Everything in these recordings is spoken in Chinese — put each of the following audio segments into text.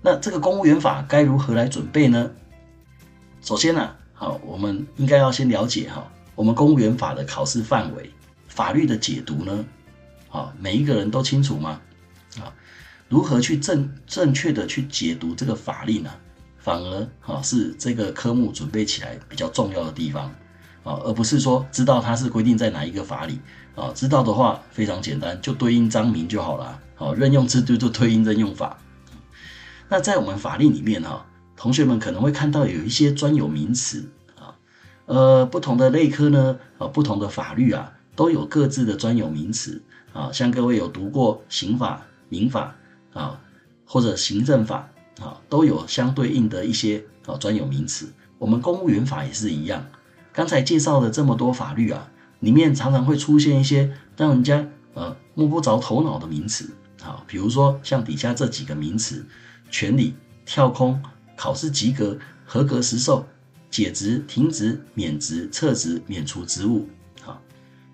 那这个公务员法该如何来准备呢？首先呢，好，我们应该要先了解哈，我们公务员法的考试范围、法律的解读呢，啊，每一个人都清楚吗？啊，如何去正正确的去解读这个法令呢？反而哈是这个科目准备起来比较重要的地方啊，而不是说知道它是规定在哪一个法里啊，知道的话非常简单，就对应章名就好了。好，任用制度就对应任用法。那在我们法令里面哈，同学们可能会看到有一些专有名词啊，呃，不同的类科呢，啊，不同的法律啊，都有各自的专有名词啊。像各位有读过刑法、民法啊，或者行政法啊，都有相对应的一些啊专有名词。我们公务员法也是一样。刚才介绍了这么多法律啊，里面常常会出现一些让人家呃摸不着头脑的名词啊，比如说像底下这几个名词。权利、跳空、考试及格、合格实授、解职、停职、免职、撤职、免除职务。啊，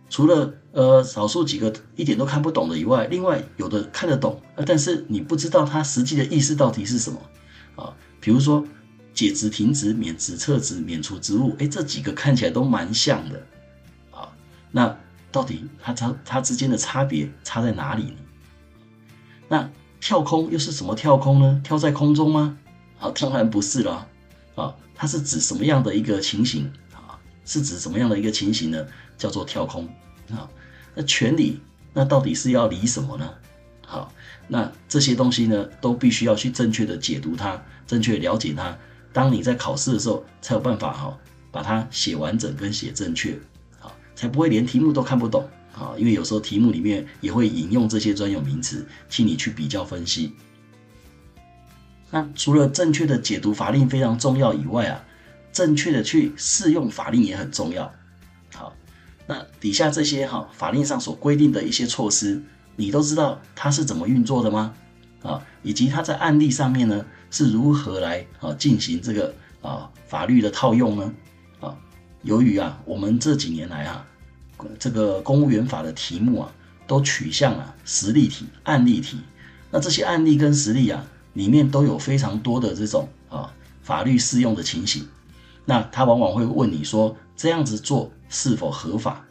除了呃少数几个一点都看不懂的以外，另外有的看得懂，但是你不知道它实际的意思到底是什么啊？比如说解职、停职、免职、撤职、免除职务，哎，这几个看起来都蛮像的啊。那到底它它它之间的差别差在哪里呢？那跳空又是什么跳空呢？跳在空中吗？啊，当然不是了。啊，它是指什么样的一个情形？啊，是指什么样的一个情形呢？叫做跳空。啊，那权理，那到底是要理什么呢？好，那这些东西呢，都必须要去正确的解读它，正确了解它。当你在考试的时候，才有办法哈，把它写完整跟写正确，好，才不会连题目都看不懂。啊，因为有时候题目里面也会引用这些专有名词，请你去比较分析。那除了正确的解读法令非常重要以外啊，正确的去适用法令也很重要。好，那底下这些哈法令上所规定的一些措施，你都知道它是怎么运作的吗？啊，以及它在案例上面呢是如何来啊进行这个啊法律的套用呢？啊，由于啊我们这几年来啊。这个公务员法的题目啊，都取向啊实例题、案例题。那这些案例跟实例啊，里面都有非常多的这种啊法律适用的情形。那他往往会问你说，这样子做是否合法？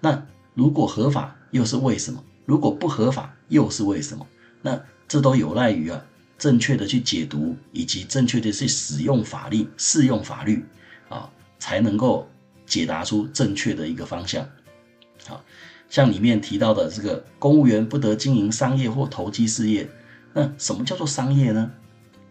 那如果合法，又是为什么？如果不合法，又是为什么？那这都有赖于啊正确的去解读，以及正确的去使用法律、适用法律啊，才能够解答出正确的一个方向。好，像里面提到的这个公务员不得经营商业或投机事业，那什么叫做商业呢？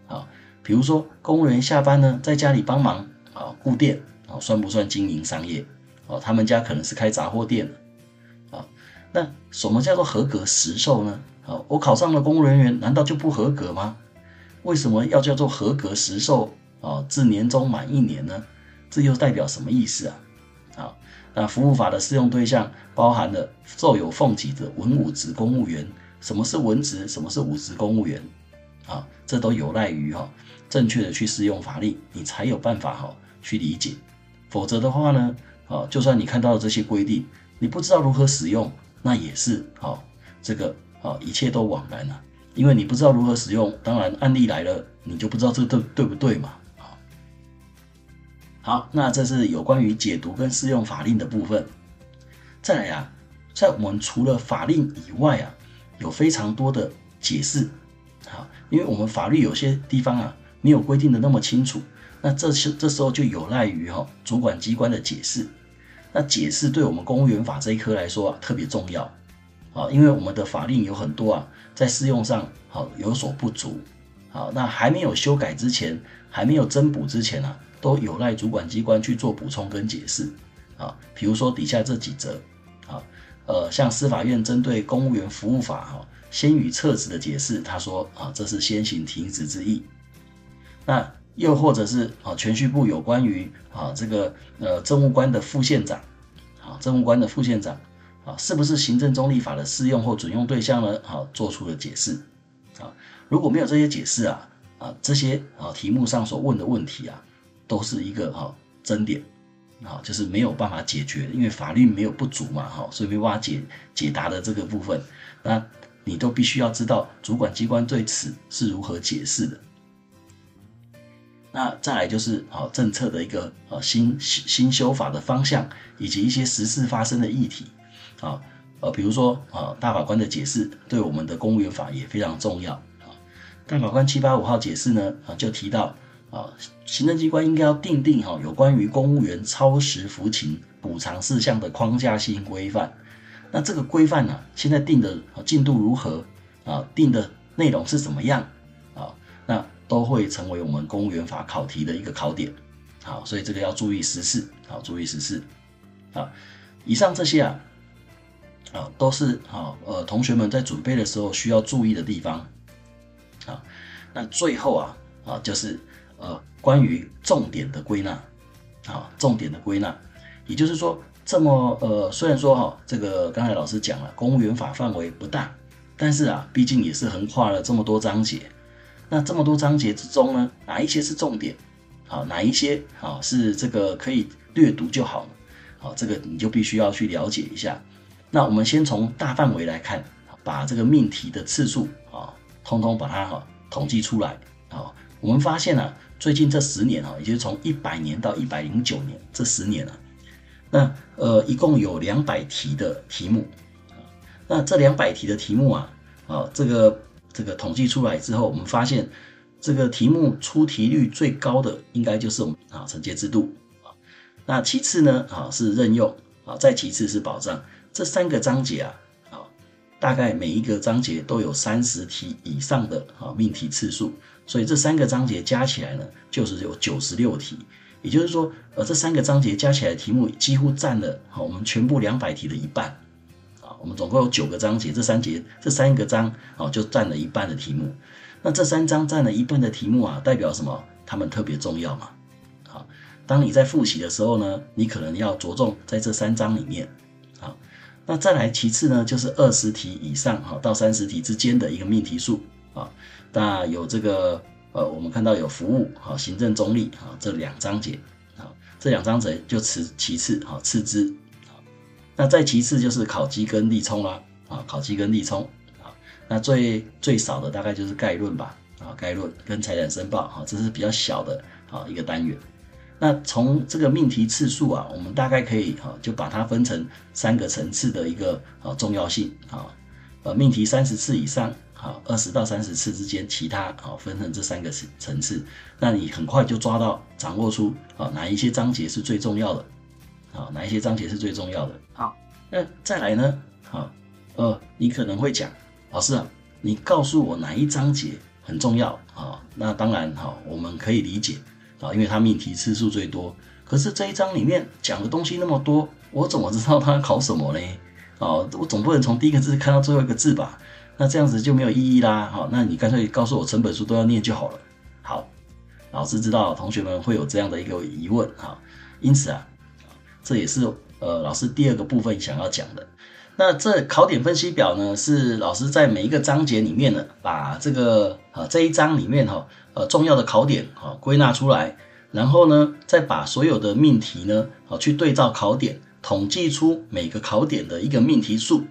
啊，比如说公务员下班呢，在家里帮忙啊顾店啊，算不算经营商业？哦，他们家可能是开杂货店的啊。那什么叫做合格实授呢？啊，我考上了公务人员，难道就不合格吗？为什么要叫做合格实授啊？至年终满一年呢？这又代表什么意思啊？啊？那服务法的适用对象包含了受有俸给的文武职公务员。什么是文职？什么是武职公务员？啊，这都有赖于哈正确的去适用法律，你才有办法哈去理解。否则的话呢，啊，就算你看到了这些规定，你不知道如何使用，那也是好这个啊一切都枉然了。因为你不知道如何使用，当然案例来了，你就不知道这对对不对嘛。好，那这是有关于解读跟适用法令的部分。再来啊，在我们除了法令以外啊，有非常多的解释。好，因为我们法律有些地方啊没有规定的那么清楚，那这些这时候就有赖于哈主管机关的解释。那解释对我们公务员法这一科来说啊特别重要啊，因为我们的法令有很多啊在适用上好有所不足。好，那还没有修改之前，还没有增补之前啊。都有赖主管机关去做补充跟解释啊，比如说底下这几则啊，呃，像司法院针对公务员服务法哈，先予撤职的解释，他说啊，这是先行停职之意。那又或者是啊，銓叙部有关于啊这个呃政务官的副县长啊，政务官的副县长啊，是不是行政中立法的适用或准用对象呢？啊，做出了解释啊，如果没有这些解释啊啊，这些啊题目上所问的问题啊。都是一个哈争点，啊，就是没有办法解决，因为法律没有不足嘛，哈，所以没办法解解答的这个部分，那你都必须要知道主管机关对此是如何解释的，那再来就是啊政策的一个呃新新修法的方向，以及一些时事发生的议题。啊，呃比如说啊大法官的解释对我们的公务员法也非常重要。啊。大法官七八五号解释呢啊就提到啊行政机关应该要订定哈有关于公务员超时服勤补偿事项的框架性规范。那这个规范呢现在定的进度如何啊？定的内容是怎么样啊？那都会成为我们公务员法考题的一个考点，好，所以这个要注意时事，好，注意时事，啊，以上这些啊，啊，都是啊，呃，同学们在准备的时候需要注意的地方，啊，那最后啊，啊，就是呃，关于重点的归纳，啊，重点的归纳，也就是说，这么呃，虽然说哈，这个刚才老师讲了，公务员法范围不大，但是啊，毕竟也是横跨了这么多章节。那这么多章节之中呢，哪一些是重点？好，哪一些好是这个可以略读就好了？好，这个你就必须要去了解一下。那我们先从大范围来看，把这个命题的次数啊，通通把它哈统计出来。好，我们发现啊，最近这十年啊，也就是从一百年到一百零九年这十年啊，那呃一共有两百题的题目。那这两百题的题目啊，啊这个。这个统计出来之后，我们发现这个题目出题率最高的应该就是我们啊惩戒制度啊，那其次呢啊是任用啊，再其次是保障，这三个章节啊啊大概每一个章节都有三十题以上的啊命题次数，所以这三个章节加起来呢就是有九十六题，也就是说呃这三个章节加起来题目几乎占了好我们全部两百题的一半。啊我们总共有九个章节，这三节这三个章哦，就占了一半的题目。那这三章占了一半的题目啊，代表什么？它们特别重要嘛。好，当你在复习的时候呢，你可能要着重在这三章里面。啊，那再来其次呢，就是二十题以上哈到三十题之间的一个命题数啊。那有这个呃，我们看到有服务好，行政中立啊这两章节啊，这两章节就此其次哈次之。啊那再其次就是考基跟例冲啦，啊，考基跟例冲，啊，那最最少的大概就是概论吧，啊，概论跟财产申报，哈，这是比较小的啊一个单元。那从这个命题次数啊，我们大概可以哈，就把它分成三个层次的一个啊重要性啊，呃，命题三十次以上，啊，二十到三十次之间，其他啊分成这三个层层次，那你很快就抓到掌握出啊哪一些章节是最重要的。好，哪一些章节是最重要的？好，那再来呢？好，呃，你可能会讲，老师啊，你告诉我哪一章节很重要啊？那当然，哈，我们可以理解啊，因为它命题次数最多。可是这一章里面讲的东西那么多，我怎么知道它考什么呢？哦，我总不能从第一个字看到最后一个字吧？那这样子就没有意义啦。好，那你干脆告诉我整本书都要念就好了。好，老师知道同学们会有这样的一个疑问哈，因此啊。这也是呃老师第二个部分想要讲的。那这考点分析表呢，是老师在每一个章节里面呢，把这个啊这一章里面哈呃重要的考点啊归纳出来，然后呢再把所有的命题呢啊去对照考点，统计出每个考点的一个命题数。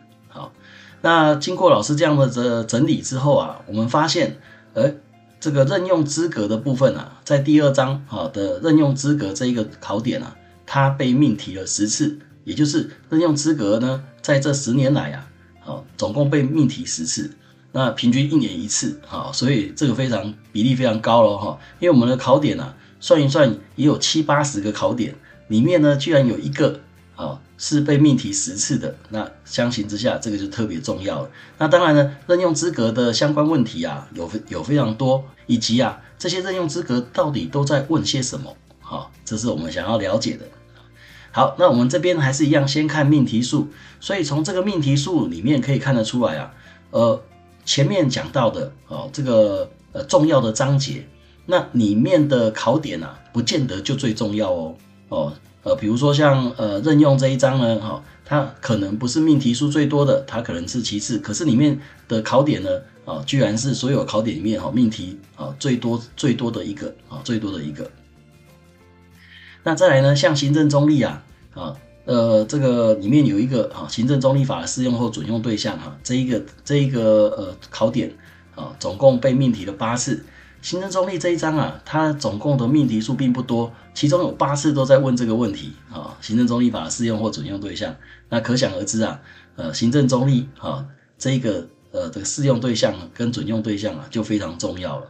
那经过老师这样的这整理之后啊，我们发现，呃这个任用资格的部分啊，在第二章啊的任用资格这一个考点啊。它被命题了十次，也就是任用资格呢，在这十年来啊，好，总共被命题十次，那平均一年一次，啊，所以这个非常比例非常高了哈。因为我们的考点啊，算一算也有七八十个考点，里面呢居然有一个啊是被命题十次的，那相形之下，这个就特别重要了。那当然呢，任用资格的相关问题啊，有有非常多，以及啊这些任用资格到底都在问些什么，好，这是我们想要了解的。好，那我们这边还是一样，先看命题数。所以从这个命题数里面可以看得出来啊，呃，前面讲到的哦，这个呃重要的章节，那里面的考点啊，不见得就最重要哦。哦，呃，比如说像呃任用这一章呢，哈、它可能不是命题数最多的，它可能是其次，可是里面的考点呢，啊、居然是所有考点里面哈、命题啊、最多最多的一个啊、最多的一个。那再来呢，像行政中立啊，啊，呃，这个里面有一个啊，行政中立法的适用或准用对象哈，这一个这一个呃考点啊，总共被命题了八次。行政中立这一章啊，它总共的命题数并不多，其中有八次都在问这个问题啊，行政中立法的适用或准用对象。那可想而知啊，呃，行政中立啊，这一个呃这个适用对象跟准用对象啊，就非常重要了。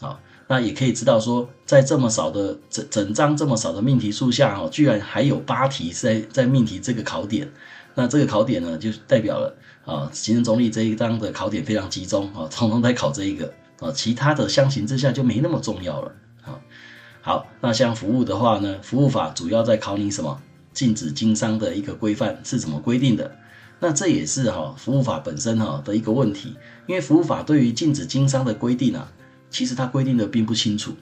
好，那也可以知道说，在这么少的整整章这么少的命题数下哦，居然还有八题在在命题这个考点。那这个考点呢，就代表了啊，行政中立这一章的考点非常集中啊，通通在考这一个啊，其他的相形之下就没那么重要了啊。好，那像服务的话呢，服务法主要在考你什么？禁止经商的一个规范是怎么规定的？那这也是哈服务法本身哈的一个问题，因为服务法对于禁止经商的规定啊，其实它规定的并不清楚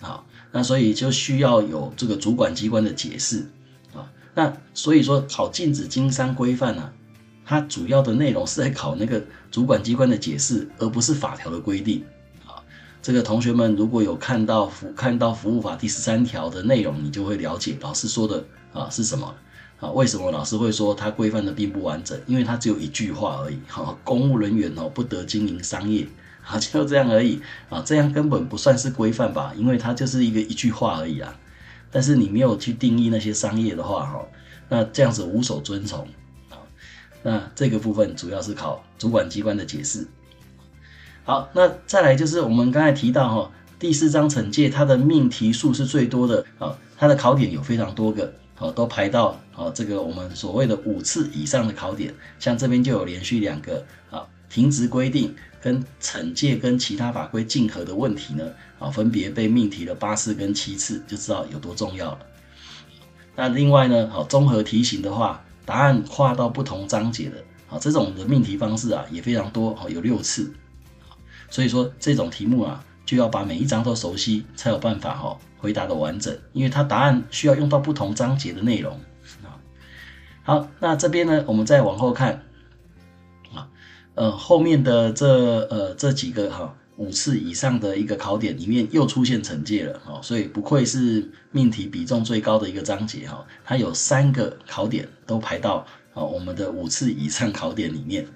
啊，那所以就需要有这个主管机关的解释。啊那所以说考禁止经商规范啊，它主要的内容是在考那个主管机关的解释，而不是法条的规定。这个同学们如果有看到服看到服务法第十三条的内容，你就会了解老师说的啊是什么啊？为什么老师会说它规范的并不完整？因为它只有一句话而已。哈，公务人员哦不得经营商业，啊就这样而已啊，这样根本不算是规范吧？因为它就是一个一句话而已啊。但是你没有去定义那些商业的话，哈，那这样子无所遵从啊。那这个部分主要是考主管机关的解释。好，那再来就是我们刚才提到哈，第四章惩戒它的命题数是最多的啊，它的考点有非常多个，啊，都排到啊这个我们所谓的五次以上的考点，像这边就有连续两个啊。停职规定跟惩戒跟其他法规竞合的问题呢，啊，分别被命题了八次跟七次，就知道有多重要了。那另外呢，好，综合题型的话，答案跨到不同章节的，啊，这种的命题方式啊也非常多，啊，有六次。所以说这种题目啊，就要把每一章都熟悉，才有办法哈回答的完整，因为它答案需要用到不同章节的内容。啊，好，那这边呢，我们再往后看啊。呃，后面的这呃这几个哈五次以上的一个考点里面又出现惩戒了啊，所以不愧是命题比重最高的一个章节哈，它有三个考点都排到啊我们的五次以上考点里面。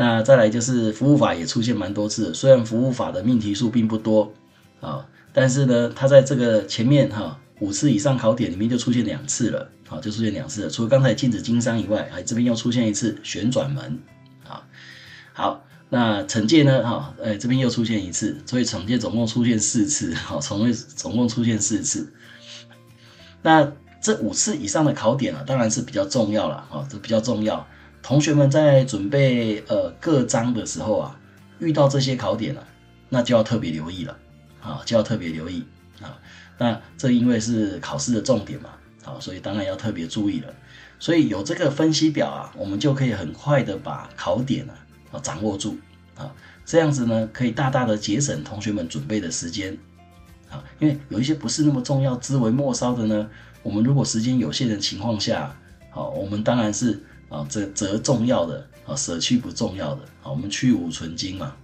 那再来就是服务法也出现蛮多次，虽然服务法的命题数并不多啊，但是呢，它在这个前面哈五次以上考点里面就出现两次了，好，就出现两次了，除了刚才禁止经商以外，还这边又出现一次旋转门。啊好，那惩戒呢？哈，哎，这边又出现一次，所以惩戒总共出现四次，好，总共总共出现四次。那这五次以上的考点啊，当然是比较重要了，哈，这比较重要。同学们在准备呃各章的时候啊，遇到这些考点了，那就要特别留意了，啊，就要特别留意啊。那这因为是考试的重点嘛，好，所以当然要特别注意了。所以有这个分析表啊，我们就可以很快的把考点啊。啊，掌握住啊，这样子呢，可以大大的节省同学们准备的时间啊，因为有一些不是那么重要、枝微末梢的呢，我们如果时间有限的情况下，好，我们当然是啊，这择重要的啊，舍去不重要的啊，我们去芜存菁嘛，